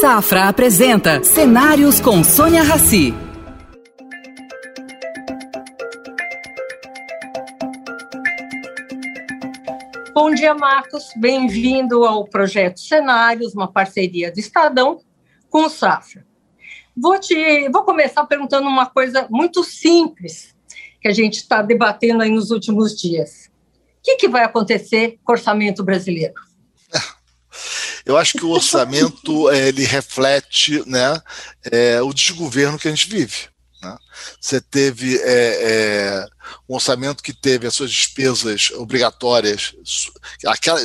Safra apresenta Cenários com Sônia Rassi. Bom dia, Marcos. Bem-vindo ao projeto Cenários, uma parceria do Estadão com o Safra. Vou, te, vou começar perguntando uma coisa muito simples que a gente está debatendo aí nos últimos dias. O que, que vai acontecer com o orçamento brasileiro? Eu acho que o orçamento ele reflete né, é, o desgoverno que a gente vive. Né? Você teve é, é, um orçamento que teve as suas despesas obrigatórias, aquela,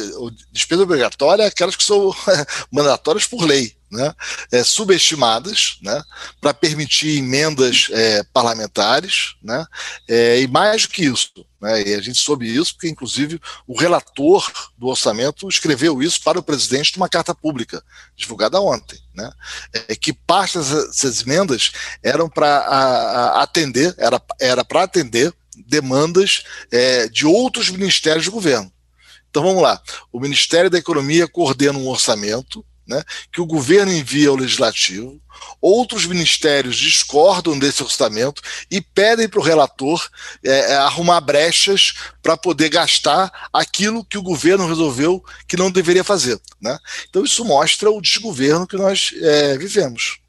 despesa obrigatória é aquelas que são mandatórias por lei né, é, subestimadas né, para permitir emendas é, parlamentares, né, é, e mais do que isso. Né, e a gente soube isso porque, inclusive, o relator do orçamento escreveu isso para o presidente numa carta pública, divulgada ontem, né, é, que parte dessas emendas eram para atender, era para atender demandas é, de outros ministérios do governo. Então vamos lá. O Ministério da Economia coordena um orçamento né, que o governo envia ao legislativo, outros ministérios discordam desse orçamento e pedem para o relator é, é, arrumar brechas para poder gastar aquilo que o governo resolveu que não deveria fazer. Né? Então, isso mostra o desgoverno que nós é, vivemos.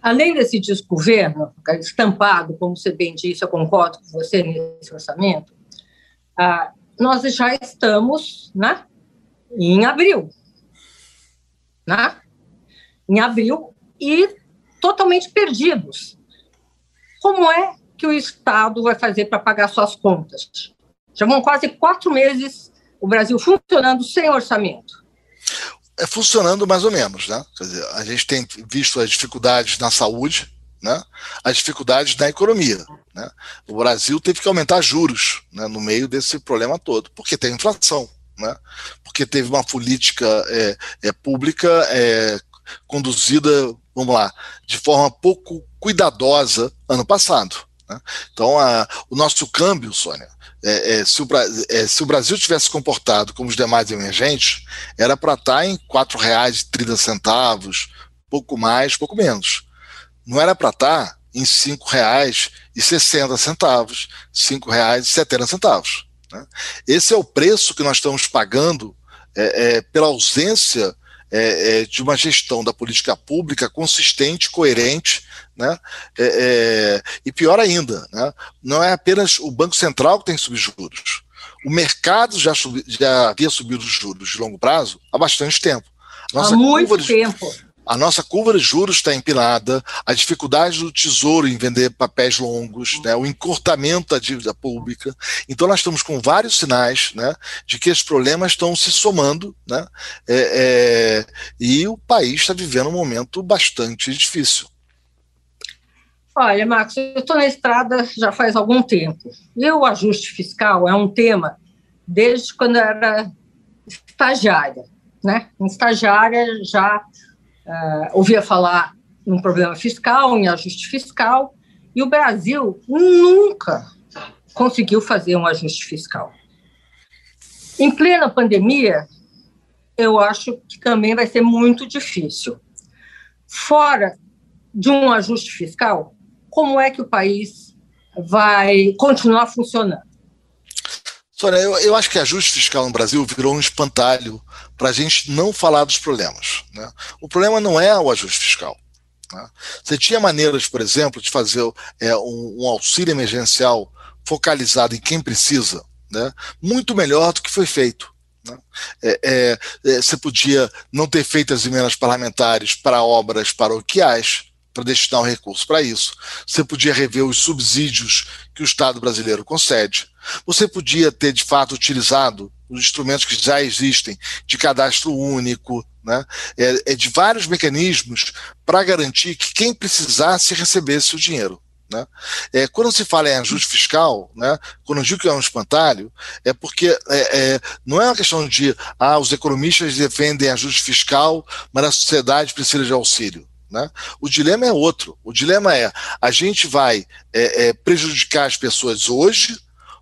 Além desse desgoverno, estampado, como você bem disse, eu concordo com você nesse orçamento, ah, nós já estamos né, em abril né? em abril, e totalmente perdidos. Como é que o Estado vai fazer para pagar suas contas? Já vão quase quatro meses o Brasil funcionando sem orçamento. É funcionando mais ou menos, né? Quer dizer, a gente tem visto as dificuldades na saúde, né? as dificuldades na economia. Né? O Brasil teve que aumentar juros né, no meio desse problema todo, porque tem inflação né? porque teve uma política é, é, pública é, conduzida, vamos lá, de forma pouco cuidadosa ano passado. Né? Então, a, o nosso câmbio, Sônia, é, é, se, o, é, se, o, Brasil tivesse comportado como os demais emergentes, era para estar tá em R$ 4,30, pouco mais, pouco menos. Não era para estar tá em R$ 5,60, R$ 5,70. Né? Esse é o preço que nós estamos pagando é, é, pela ausência é, é de uma gestão da política pública consistente, coerente, né? É, é, e pior ainda, né? não é apenas o Banco Central que tem subido juros. O mercado já, subi, já havia subido os juros de longo prazo há bastante tempo. Nossa há muito de, tempo a nossa curva de juros está empinada, a dificuldade do tesouro em vender papéis longos, né, o encurtamento da dívida pública. Então, nós estamos com vários sinais né, de que esses problemas estão se somando né, é, é, e o país está vivendo um momento bastante difícil. Olha, Marcos, eu estou na estrada já faz algum tempo. E o ajuste fiscal é um tema desde quando eu era estagiária. Né? Estagiária já uh, ouvia falar em problema fiscal, em ajuste fiscal, e o Brasil nunca conseguiu fazer um ajuste fiscal. Em plena pandemia, eu acho que também vai ser muito difícil. Fora de um ajuste fiscal, como é que o país vai continuar funcionando? Sônia, eu, eu acho que ajuste fiscal no Brasil virou um espantalho para a gente não falar dos problemas. Né? O problema não é o ajuste fiscal. Né? Você tinha maneiras, por exemplo, de fazer é, um, um, auxílio emergencial focalizado em quem precisa, né? muito melhor do que foi feito. Né? É, é, é você podia não ter feito as emendas parlamentares para obras paroquiais, para destinar um recurso para isso. Você podia rever os subsídios que o Estado brasileiro concede. Você podia ter, de fato, utilizado os instrumentos que já existem de cadastro único, né? é, é de vários mecanismos para garantir que quem precisasse recebesse o dinheiro. Né? É, quando se fala em ajuste fiscal, né, quando eu digo que é um espantalho, é porque é, é, não é uma questão de ah, os economistas defendem ajuste fiscal, mas a sociedade precisa de auxílio. Né? O dilema é outro. O dilema é: a gente vai é, é, prejudicar as pessoas hoje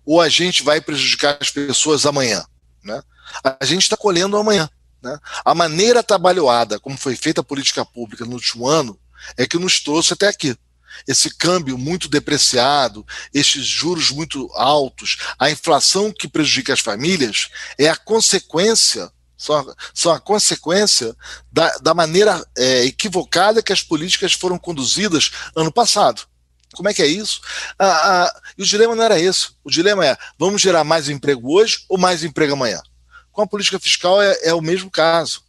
ou a gente vai prejudicar as pessoas amanhã? Né? A gente está colhendo amanhã. Né? A maneira trabalhada, como foi feita a política pública no último ano, é que nos trouxe até aqui. Esse câmbio muito depreciado, esses juros muito altos, a inflação que prejudica as famílias, é a consequência são a, são a consequência da, da maneira é, equivocada que as políticas foram conduzidas ano passado. Como é que é isso? Ah, ah, e o dilema não era esse. O dilema é: vamos gerar mais emprego hoje ou mais emprego amanhã? Com a política fiscal é, é o mesmo caso.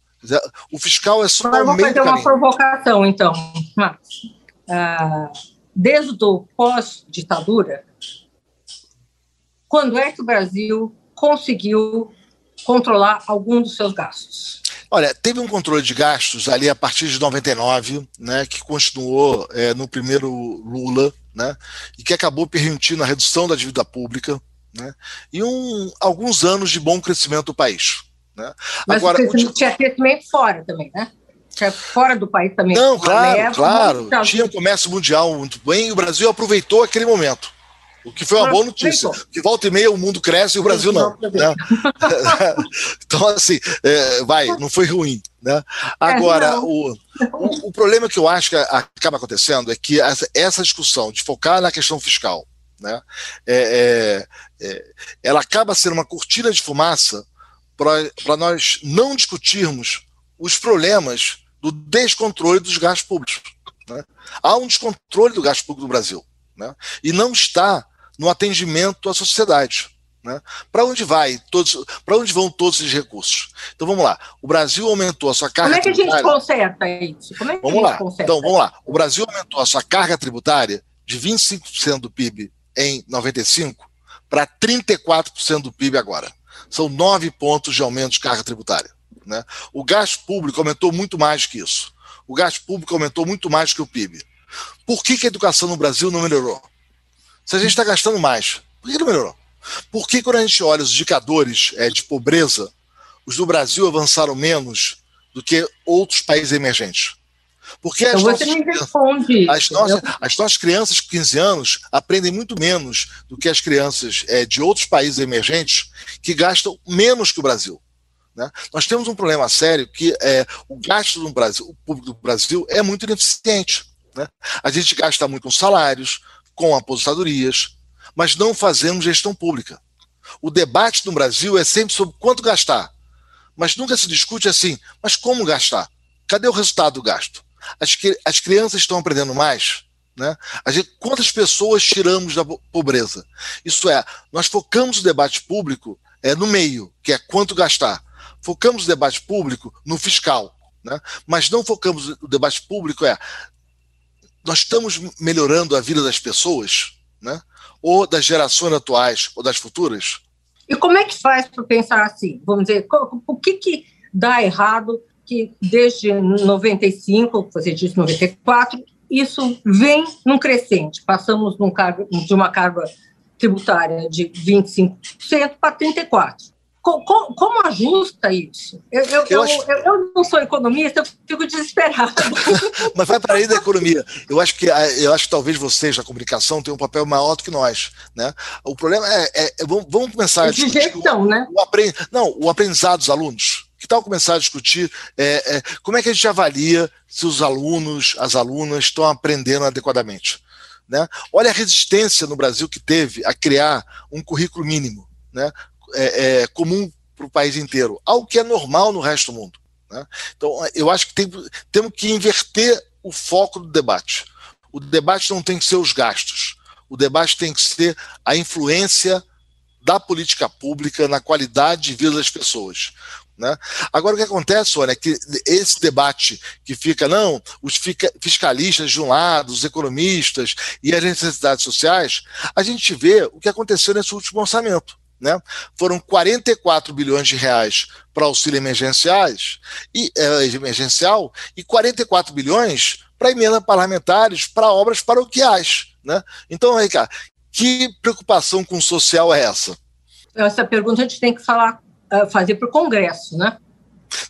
O fiscal é só Mas o meio fazer uma provocação, então, Ah, desde o pós-ditadura, quando é que o Brasil conseguiu controlar algum dos seus gastos? Olha, teve um controle de gastos ali a partir de 99, né, que continuou é, no primeiro Lula, né, e que acabou permitindo a redução da dívida pública, né, e um, alguns anos de bom crescimento do país. Né. Mas Agora, o crescimento, tinha crescimento fora também, né? Tinha fora do país também. Não, claro, claro. Tinha um comércio mundial muito bem e o Brasil aproveitou aquele momento. O que foi uma boa notícia. Que volta e meia o mundo cresce e o Brasil não. Né? então, assim, é, vai, não foi ruim. Né? É, Agora, o, o, o, problema que eu acho que acaba acontecendo é que essa discussão de focar na questão fiscal, né, é, é, é ela acaba sendo uma cortina de fumaça para nós não discutirmos os problemas do descontrole dos gastos públicos. Né? Há um descontrole do gasto público no Brasil. Né? E não está no atendimento à sociedade. Né? Para onde vai todos? Para onde vão todos esses recursos? Então vamos lá. O Brasil aumentou a sua carga. Como é que a gente conserta isso? Como é que vamos lá. Conserta? Então vamos lá. O Brasil aumentou a sua carga tributária de 25% do PIB em 95 para 34% do PIB agora. São nove pontos de aumento de carga tributária. Né? O gasto público aumentou muito mais que isso. O gasto público aumentou muito mais que o PIB. Por que, que a educação no Brasil não melhorou? Se a gente está gastando mais, por que não melhorou? Por que quando a gente olha os indicadores é, de pobreza, os do Brasil avançaram menos do que outros países emergentes? Porque as, então nossas, responde, as, nossas, as nossas crianças com 15 anos aprendem muito menos do que as crianças é, de outros países emergentes que gastam menos que o Brasil. Né? Nós temos um problema sério que é, o gasto do Brasil, o público do Brasil é muito ineficiente. Né? A gente gasta muito com salários, com aposentadorias, mas não fazemos gestão pública. O debate no Brasil é sempre sobre quanto gastar, mas nunca se discute assim, mas como gastar? Cadê o resultado do gasto? As, as crianças estão aprendendo mais? Né? Gente, quantas pessoas tiramos da pobreza? Isso é, nós focamos o debate público é, no meio, que é quanto gastar. Focamos o debate público no fiscal, né? mas não focamos o debate público é nós estamos melhorando a vida das pessoas, né? ou das gerações atuais ou das futuras? E como é que faz para pensar assim? Vamos dizer, o que, que dá errado que desde 95, você disse 94, isso vem num crescente. Passamos num cargo, de uma carga tributária de 25% para 34%. Como, como, ajusta isso? Eu, eu, eu, acho... eu, não sou economista, eu fico desesperado. Mas vai para aí da economia. Eu acho que eu acho que talvez vocês da comunicação tenham um papel maior do que nós, né? O problema é, é, é vamos, vamos, começar a discutir gestão, o, né? O aprend... não, o aprendizado dos alunos. Que tal começar a discutir é, é, como é que a gente avalia se os alunos, as alunas estão aprendendo adequadamente? Né? Olha a resistência no Brasil que teve a criar um currículo mínimo. Né? É, é, comum para o país inteiro, algo que é normal no resto do mundo. Né? Então, eu acho que tem, temos que inverter o foco do debate. O debate não tem que ser os gastos, o debate tem que ser a influência da política pública na qualidade de vida das pessoas. Né? Agora, o que acontece, olha, é que esse debate que fica, não, os fiscalistas de um lado, os economistas e as necessidades sociais, a gente vê o que aconteceu nesse último orçamento. Né? Foram 44 bilhões de reais para auxílio emergenciais e é, emergencial e 44 bilhões para emendas parlamentares para obras paroquiais. Né? Então, cara, que preocupação com o social é essa? Essa pergunta a gente tem que falar, eh, fazer para o Congresso, né?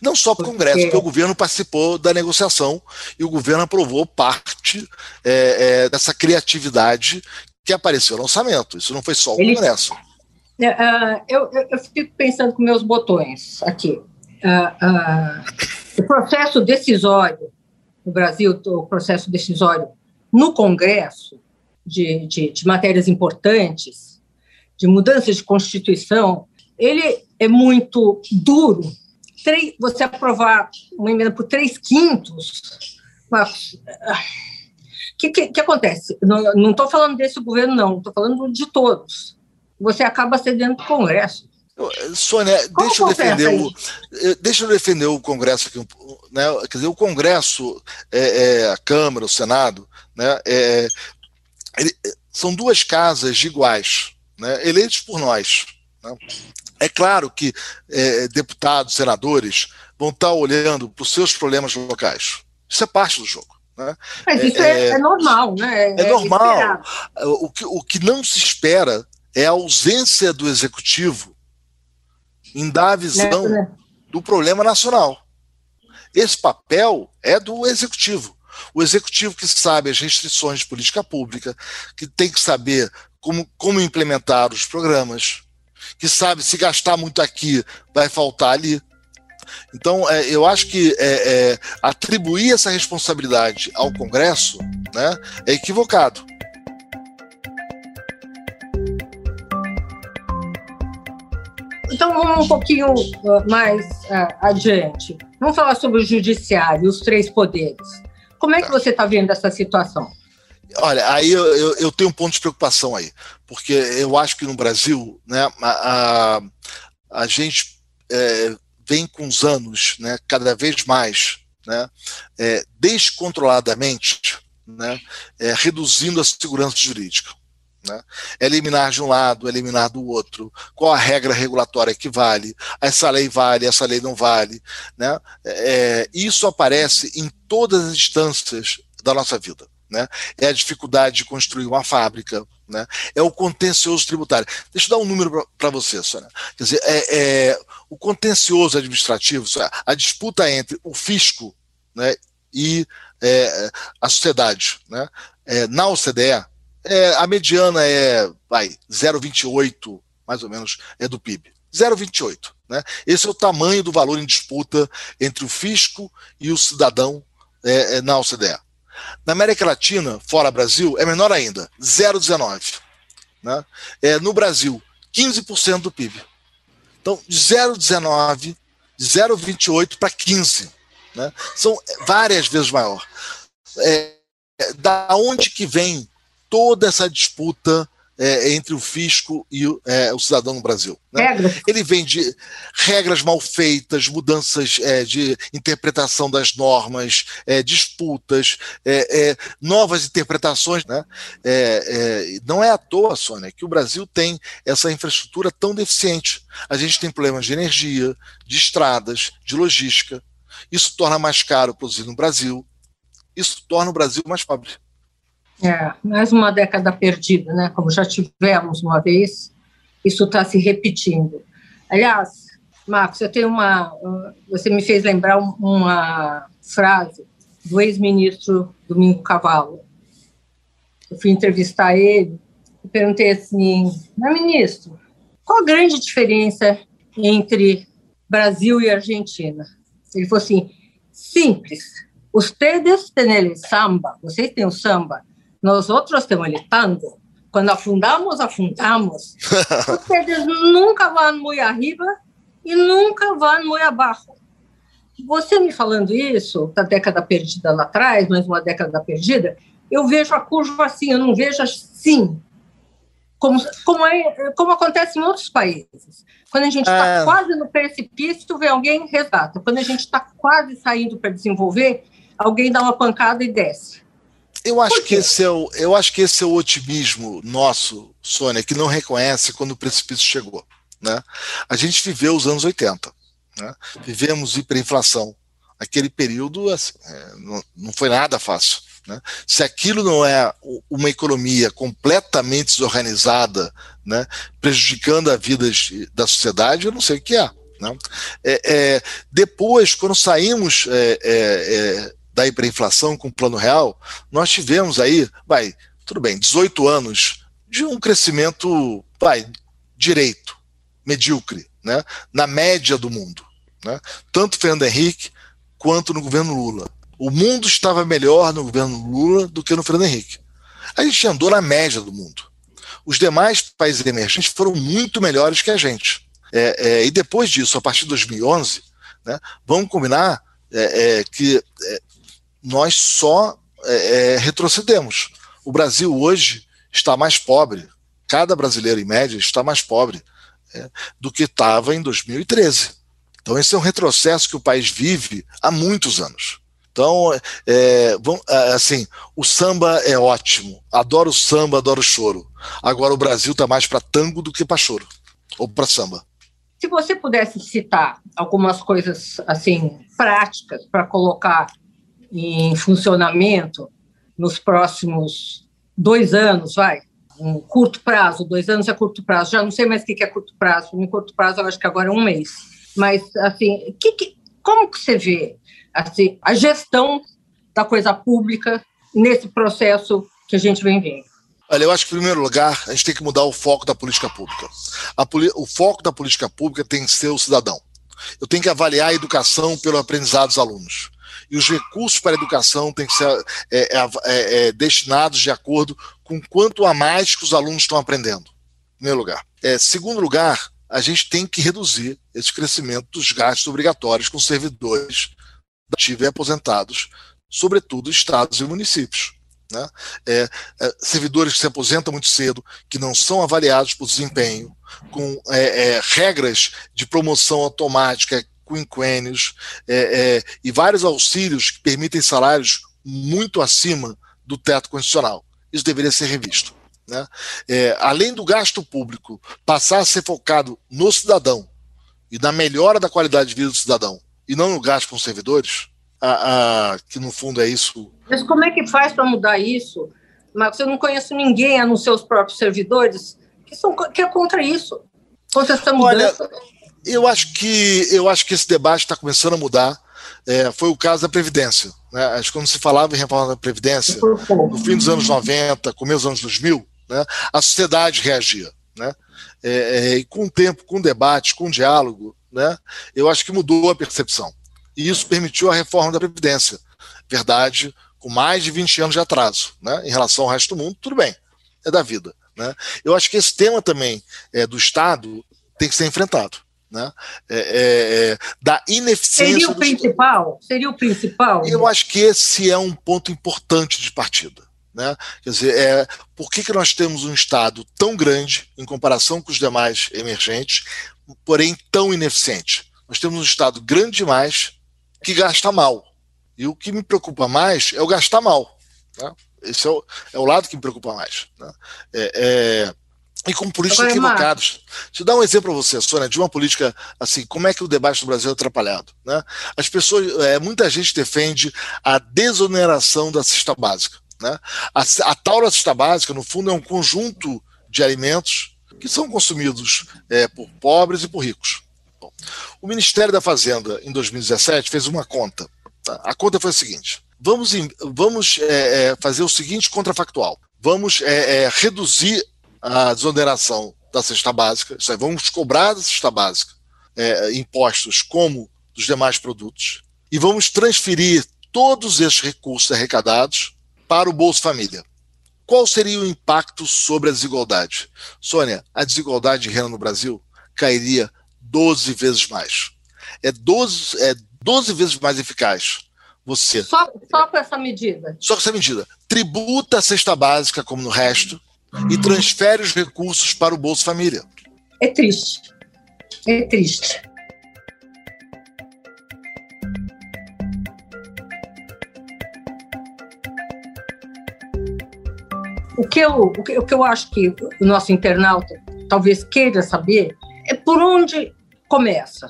Não só para o Congresso, porque o governo participou da negociação e o governo aprovou parte é, é, dessa criatividade que apareceu no orçamento. Isso não foi só o Ele, Congresso. Uh, eu, eu, fico pensando com meus botões aqui. o processo decisório no Brasil, o processo decisório no Congresso de, de, de matérias importantes, de mudanças de Constituição, ele é muito duro. Você aprovar uma emenda por três quintos, o que, que, que, acontece? Não estou falando desse governo, não, estou falando de todos. Você acaba cedendo para o Congresso. Sônia, deixa eu defender o, deixa eu defender o Congresso aqui, né? Quer dizer, o Congresso, é, é, a Câmara, o Senado, né? É, ele, são duas casas iguais, né? Eleitos por nós. Né? É claro que é, deputados, senadores vão estar olhando para os seus problemas locais. Isso é parte do jogo. Né? Mas isso é, é, é normal, né? É, normal. O que, o que não se espera é a ausência do executivo em dar a visão né, né? do problema nacional. Esse papel é do executivo. O executivo que sabe as restrições de política pública, que tem que saber como, como implementar os programas, que sabe se gastar muito aqui, vai faltar ali. Então, é, eu acho que é, é, atribuir essa responsabilidade ao Congresso né, é equivocado. Então, vamos um pouquinho uh, mais uh, adiante. Vamos falar sobre o judiciário, os três poderes. Como é que tá. você está vendo essa situação? Olha, aí eu, eu, eu, tenho um ponto de preocupação aí, porque eu acho que no Brasil, né, a, a, a gente é, vem com os anos, né, cada vez mais, né, é, descontroladamente, né, é, reduzindo a segurança jurídica. Né? Eliminar de um lado, eliminar do outro, qual a regra regulatória que vale, essa lei vale, essa lei não vale. Né? É, isso aparece em todas as instâncias da nossa vida. Né? É a dificuldade de construir uma fábrica, né? é o contencioso tributário. Deixa eu dar um número para você, Sônia. Quer dizer, é, é, o contencioso administrativo, a disputa entre o fisco né, e é, a sociedade. Né? É, na OCDE, é, a mediana é, vai, 0,28, mais ou menos, é do PIB. 0,28. Né? Esse é o tamanho do valor em disputa entre o fisco e o cidadão é, é na OCDE. Na América Latina, fora Brasil, é menor ainda, 0,19. Né? É, no Brasil, 15% do PIB. Então, de 0,19, de 0,28 para 15. Né? São várias vezes maior. É, da onde que vem toda essa disputa é, entre o fisco e é, o cidadão no Brasil. Né? Ele vem de regras mal feitas, mudanças é, de interpretação das normas, é, disputas, é, é, novas interpretações. Né? não é à toa, Sônia, que o Brasil tem essa infraestrutura tão deficiente. A gente tem problemas de energia, de estradas, de logística. Isso torna mais caro produzir no Brasil. Isso torna o Brasil mais pobre. É, mais uma década perdida, né? Como já tivemos uma vez, isso está se repetindo. Aliás, Marcos, eu tenho uma. Você me fez lembrar uma frase do ex-ministro Domingo Cavallo. Eu fui entrevistar ele e perguntei assim: meu ministro, qual a grande diferença entre Brasil e Argentina? Ele falou assim: simples. Ustedes têm samba, vocês têm o samba, nós outros temos el tango. Quando afundamos, afundamos. Vocês nunca vão muito arriba e nunca vão muito abaixo. Você me falando isso, da década perdida lá atrás, mais uma década perdida, eu vejo a curva assim, eu não vejo assim, como, como, é, como acontece em outros países. Quando a gente está é. quase no precipício, vem alguém resgata. Quando a gente está quase saindo para desenvolver, alguém dá uma pancada e desce. Eu acho, que esse é o, eu acho que esse é o otimismo nosso, Sônia, que não reconhece quando o precipício chegou. Né? A gente viveu os anos 80. Né? Vivemos hiperinflação. Aquele período assim, é, não, foi nada fácil. Né? Se aquilo não é uma economia completamente desorganizada, né, prejudicando a vida da sociedade, eu não sei o que é. Né? É, é, depois, quando saímos é, é, é da hiperinflação com o plano real, nós tivemos aí, vai, tudo bem, 18 anos de um crescimento, vai, direito, medíocre, né, na média do mundo. né? tanto Fernando Henrique quanto no governo Lula. O mundo estava melhor no governo Lula do que no Fernando Henrique. A gente andou na média do mundo. Os demais países emergentes foram muito melhores que a gente. É, é, e depois disso, a partir de 2011, né, vamos combinar é, é que é, nós só é, retrocedemos. O Brasil hoje está mais pobre, cada brasileiro, em média, está mais pobre do que estava em 2013. Então, esse é um retrocesso que o país vive há muitos anos. Então, é, assim, o samba é ótimo. Adoro o samba, adoro o choro. Agora o Brasil está mais para tango do que para choro ou para samba. Se você pudesse citar algumas coisas assim práticas para colocar em funcionamento nos próximos dois anos, vai, um curto prazo, dois anos é curto prazo, já não sei mais o que é curto prazo, em curto prazo eu acho que agora é um mês, mas assim, que, que, como que você vê assim, a gestão da coisa pública nesse processo que a gente vem vendo? Olha, eu acho que, em primeiro lugar, a gente tem que mudar o foco da política pública. o foco da política pública tem que ser o cidadão. Eu tenho que avaliar a educação pelo aprendizado dos alunos. E os recursos para a educação têm que ser é, é, é, é, destinados de acordo com quanto a mais que os alunos estão aprendendo. Em primeiro lugar. É, segundo lugar, a gente tem que reduzir esse crescimento dos gastos obrigatórios com servidores ativos e aposentados, sobretudo estados e municípios. Né? É, é, servidores que se aposentam muito cedo, que não são avaliados por desempenho, com é, é regras de promoção automática, quinquênios é, é, e vários auxílios que permitem salários muito acima do teto constitucional. Isso deveria ser revisto. Né? além do gasto público passar a ser focado no cidadão e na melhora da qualidade de vida do cidadão, e não no gasto com servidores, a, a, que no fundo é isso. Mas como é que faz para mudar isso? Marcos, eu não conheço ninguém, a não ser os próprios servidores, que, são, que é contra isso, contra essa mudança. Olha, eu acho que, eu acho que esse debate está começando a mudar. É, foi o caso da Previdência. Né? Acho que quando se falava em reforma da Previdência, no fim dos anos 90, começo dos anos 2000, né, a sociedade reagia. Né? É, é, e com o tempo, com o debate, com o diálogo, né, eu acho que mudou a percepção e isso permitiu a reforma da Previdência. Verdade, com mais de 20 anos de atraso, né? Em relação ao resto do mundo, tudo bem, é da vida. Né? Eu acho que esse tema também é, do Estado tem que ser enfrentado. Né? É, é, é da ineficiência. Seria o principal? Estado. Seria o principal? Eu acho que esse é um ponto importante de partida. Né? Quer dizer, é, por que, que nós temos um Estado tão grande em comparação com os demais emergentes, porém tão ineficiente? Nós temos um Estado grande demais, que gasta mal. E o que me preocupa mais é o gastar mal. Né? Esse é o, é o lado que me preocupa mais. Né? É, é, e com políticos Agora, equivocados. Deixa eu dar um exemplo para você, Sônia, de uma política assim, como é que o debate no Brasil é atrapalhado. Né? As pessoas, é, muita gente defende a desoneração da cesta básica. Né? A, a tal da cesta básica, no fundo, é um conjunto de alimentos que são consumidos é, por pobres e por ricos. O Ministério da Fazenda, em 2017, fez uma conta. Tá? A conta foi a seguinte: vamos, vamos é, fazer o seguinte contrafactual. Vamos reduzir a desoneração da cesta básica, isso aí, vamos cobrar da cesta básica é, impostos como dos demais produtos e vamos transferir todos esses recursos arrecadados para o Bolsa Família. Qual seria o impacto sobre a desigualdade? Sônia, a desigualdade de renda no Brasil cairia 12 vezes mais. É 12, é 12 vezes mais eficaz. Você. Só, só com essa medida. Só com essa medida. Tributa a cesta básica, como no resto, e transfere os recursos para o Bolsa Família. É triste. É triste. O que, eu, o, que, o que eu acho que o nosso internauta talvez queira saber é por onde começa.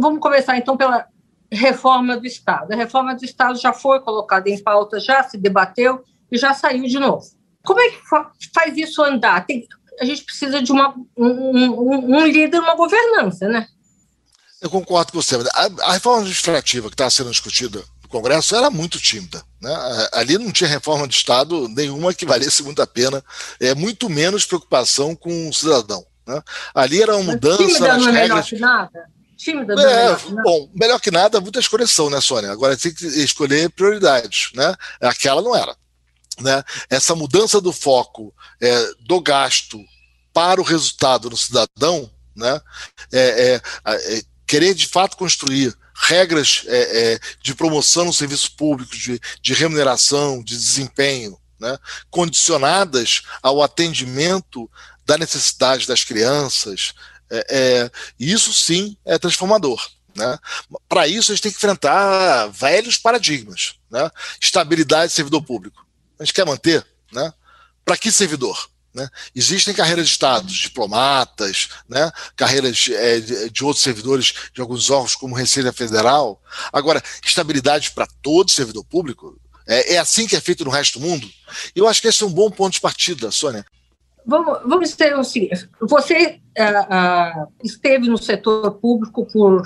Vamos começar então pela reforma do Estado. A reforma do Estado já foi colocada em pauta, já se debateu e já saiu de novo. Como é que faz isso andar? Tem, a gente precisa de uma, um, um, líder, uma governança, né? Eu concordo com você. A, a reforma administrativa que está sendo discutida no Congresso era muito tímida. Né? Ali não tinha reforma de Estado nenhuma que valesse muito a pena. É muito menos preocupação com o cidadão. Né? Ali era uma mudança nas não regras. nada. tímida. É, bom, melhor que nada, muita escolhas são, né, Sônia? Agora tem que escolher prioridades, né? Aquela não era. Né? Essa mudança do foco é, do gasto para o resultado no cidadão, né? É, é, é querer de fato construir regras é, é, de promoção no serviço público, de, de remuneração, de desempenho, né? condicionadas ao atendimento da necessidade das crianças, isso sim é transformador. Né? Para isso, a gente tem que enfrentar velhos paradigmas. Né? Estabilidade de servidor público. A gente quer manter. Né? Para que servidor? Né? Existem carreiras de Estado, diplomatas, né? carreiras é, de, outros servidores de alguns órgãos, como Receita Federal. Agora, estabilidade para todo servidor público é, é, assim que é feito no resto do mundo? Eu acho que esse é um bom ponto de partida, Sônia. Vamos, vamos ter o seguinte: você uh, uh, esteve no setor público por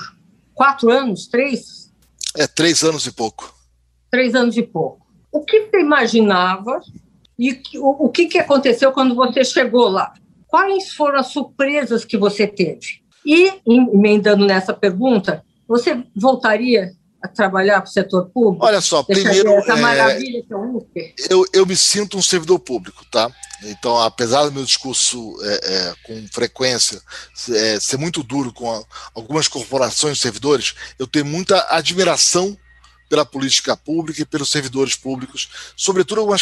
quatro anos, três? É, três anos e pouco. Três anos e pouco. O que você imaginava e o, o que, que aconteceu quando você chegou lá? Quais foram as surpresas que você teve? E, emendando nessa pergunta, você voltaria a trabalhar para o setor público? Olha só, primeiro. Essa maravilha é, que é o eu, eu me sinto um servidor público, tá? Então, apesar do meu discurso é, é, com frequência é, ser muito duro com a, algumas corporações de servidores, eu tenho muita admiração pela política pública e pelos servidores públicos, sobretudo algumas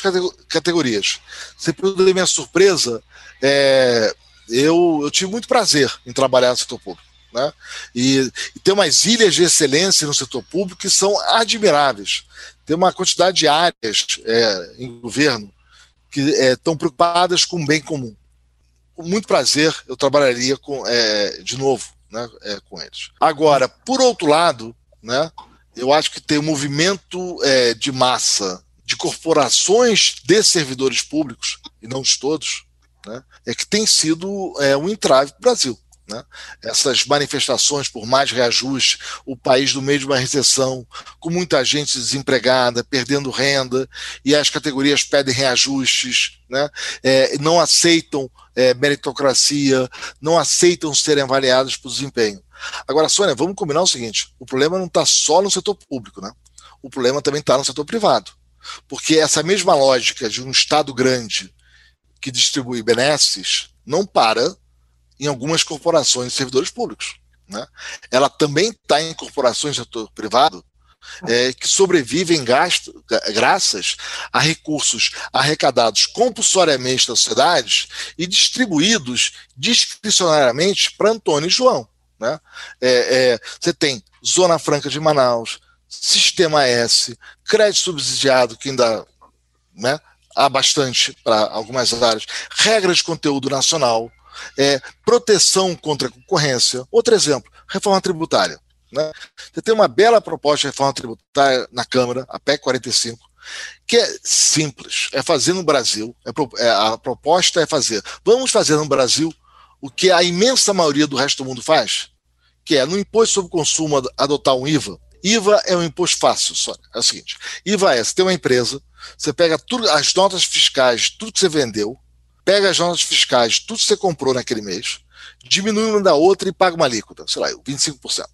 categorias. Você pode minha surpresa, é, eu, eu tive muito prazer em trabalhar no setor público. Né? E, e tem umas ilhas de excelência no setor público que são admiráveis. Tem uma quantidade de áreas é, em governo que estão é, preocupadas com o bem comum. Com muito prazer, eu trabalharia com, é, de novo né, é, com eles. Agora, por outro lado, né, eu acho que tem um movimento é, de massa de corporações de servidores públicos, e não de todos, né, é que tem sido é, um entrave para o Brasil. Né? Essas manifestações por mais reajuste, o país no meio de uma recessão, com muita gente desempregada, perdendo renda, e as categorias pedem reajustes, né? É, não aceitam é, meritocracia, não aceitam serem avaliados por desempenho. Agora, Sônia, vamos combinar o seguinte: o problema não está só no setor público, né? o problema também está no setor privado. Porque essa mesma lógica de um Estado grande que distribui benesses não para em algumas corporações de servidores públicos. Né? Ela também está em corporações do setor privado é, que sobrevivem gasto, graças a recursos arrecadados compulsoriamente da sociedade e distribuídos discricionariamente para Antônio e João. Né? É, é, você tem Zona Franca de Manaus, Sistema S, crédito subsidiado, que ainda né, há bastante para algumas áreas, regras de conteúdo nacional, é, proteção contra a concorrência. Outro exemplo, reforma tributária. Né? Você tem uma bela proposta de reforma tributária na Câmara, a PEC 45, que é simples, é fazer no Brasil, é, é, a proposta é fazer, vamos fazer no Brasil o que a imensa maioria do resto do mundo faz, que é no imposto sobre consumo adotar um IVA. IVA é um imposto fácil, só. É o seguinte: IVA é, você tem uma empresa, você pega tudo, as notas fiscais, tudo que você vendeu, pega as notas fiscais, tudo que você comprou naquele mês, diminui uma da outra e paga uma alíquota, sei lá, 25%.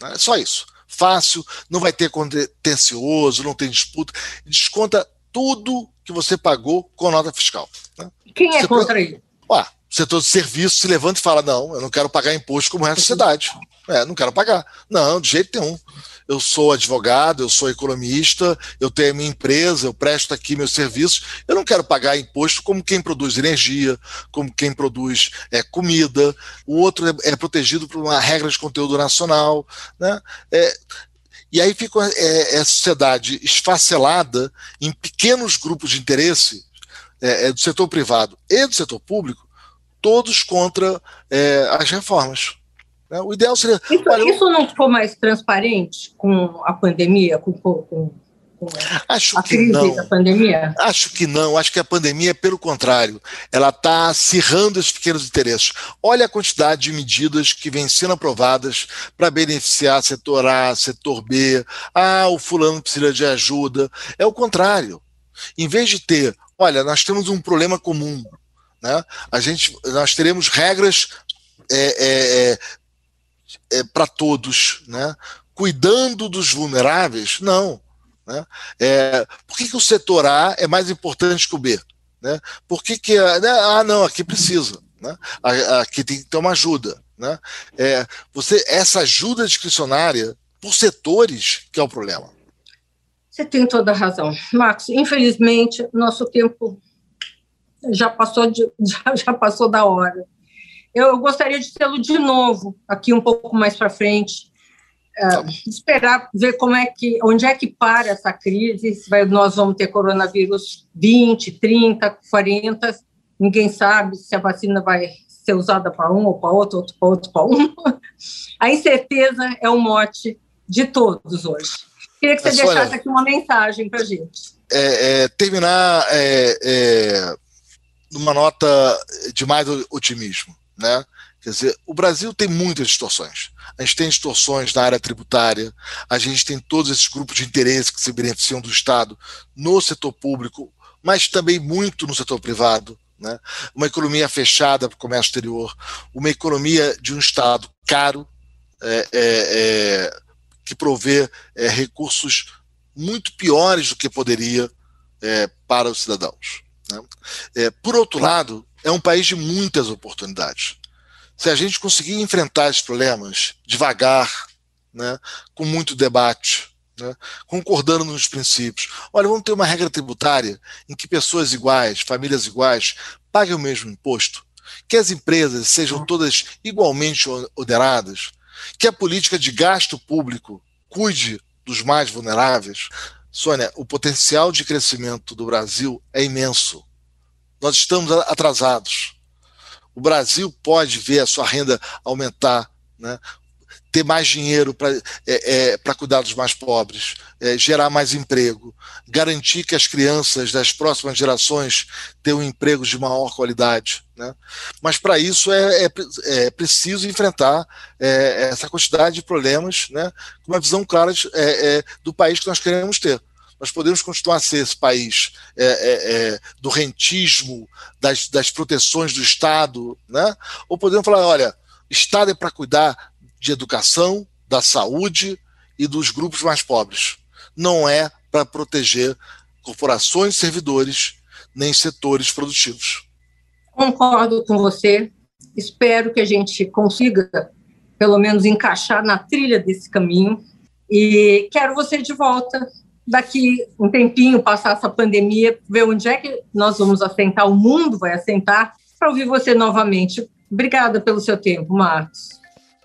Né? É só isso. Fácil, não vai ter contencioso, não tem disputa. Desconta tudo que você pagou com nota fiscal. Né? Quem é você contra ele? Ué, o setor de serviço se levanta e fala: não, eu não quero pagar imposto como o resto da sociedade. É, não quero pagar. Não, de jeito nenhum. Eu sou advogado, eu sou economista, eu tenho a minha empresa, eu presto aqui meus serviços. Eu não quero pagar imposto como quem produz energia, como quem produz é, comida. O outro é, é protegido por uma regra de conteúdo nacional. Né? É, e aí fica é, é, a sociedade esfacelada em pequenos grupos de interesse é, é, do setor privado e do setor público, todos contra é, as reformas. Né? O ideal seria. Isso, olha, isso não ficou mais transparente com a pandemia, com, com, com Acho a crise não. da pandemia? Acho que não. Acho que a pandemia, pelo contrário, ela está acirrando esses pequenos interesses. Olha a quantidade de medidas que vêm sendo aprovadas para beneficiar setor A, setor B. Ah, o fulano precisa de ajuda. É o contrário. Em vez de ter, olha, nós temos um problema comum. Né? A gente, nós teremos regras é, é, é é, para todos, né? cuidando dos vulneráveis? Não. Né? É, por que, que o setor A é mais importante que o B? Né? Por que, que né? ah, não, aqui precisa. Né? Aqui tem que ter uma ajuda. Né? É, você, essa ajuda discricionária por setores que é o problema. Você tem toda a razão. Marcos, infelizmente, nosso tempo já passou, de, já, já passou da hora. Eu gostaria de tê-lo de novo aqui um pouco mais para frente, uh, esperar ver como é que, onde é que para essa crise, se vai, nós vamos ter coronavírus 20, 30, 40, ninguém sabe se a vacina vai ser usada para um ou para outro, outro para outro para um. A incerteza é o mote de todos hoje. Queria que você deixasse aqui uma mensagem para a gente. É, é, terminar é, é, numa nota de mais otimismo. Né? Quer dizer, o Brasil tem muitas distorções. A gente tem distorções na área tributária, a gente tem todos esses grupos de interesse que se beneficiam do Estado no setor público, mas também muito no setor privado. Né? Uma economia fechada para o comércio exterior, uma economia de um Estado caro, é, é, é, que provê é, recursos muito piores do que poderia é, para os cidadãos. Né? É, por outro lado, é um país de muitas oportunidades. Se a gente conseguir enfrentar esses problemas devagar, né, com muito debate, né, concordando nos princípios. Olha, vamos ter uma regra tributária em que pessoas iguais, famílias iguais, paguem o mesmo imposto, que as empresas sejam todas igualmente oneradas, que a política de gasto público cuide dos mais vulneráveis. Sônia, o potencial de crescimento do Brasil é imenso. Nós estamos atrasados. O Brasil pode ver a sua renda aumentar, né? Ter mais dinheiro para é, é, cuidar dos mais pobres, é, gerar mais emprego, garantir que as crianças das próximas gerações tenham emprego de maior qualidade. Né? Mas para isso é, é, é, preciso enfrentar é, essa quantidade de problemas né, com uma visão clara de, é, do país que nós queremos ter nós podemos continuar a ser esse país é, é, é, do rentismo, das, das proteções do Estado, né? ou podemos falar, olha, Estado é para cuidar de educação, da saúde e dos grupos mais pobres. Não é para proteger corporações, servidores, nem setores produtivos. Concordo com você. Espero que a gente consiga, pelo menos, encaixar na trilha desse caminho. E quero você de volta daqui um tempinho, passar essa pandemia, ver onde é que nós vamos assentar, o mundo vai assentar, para ouvir você novamente. Obrigada pelo seu tempo, Marcos.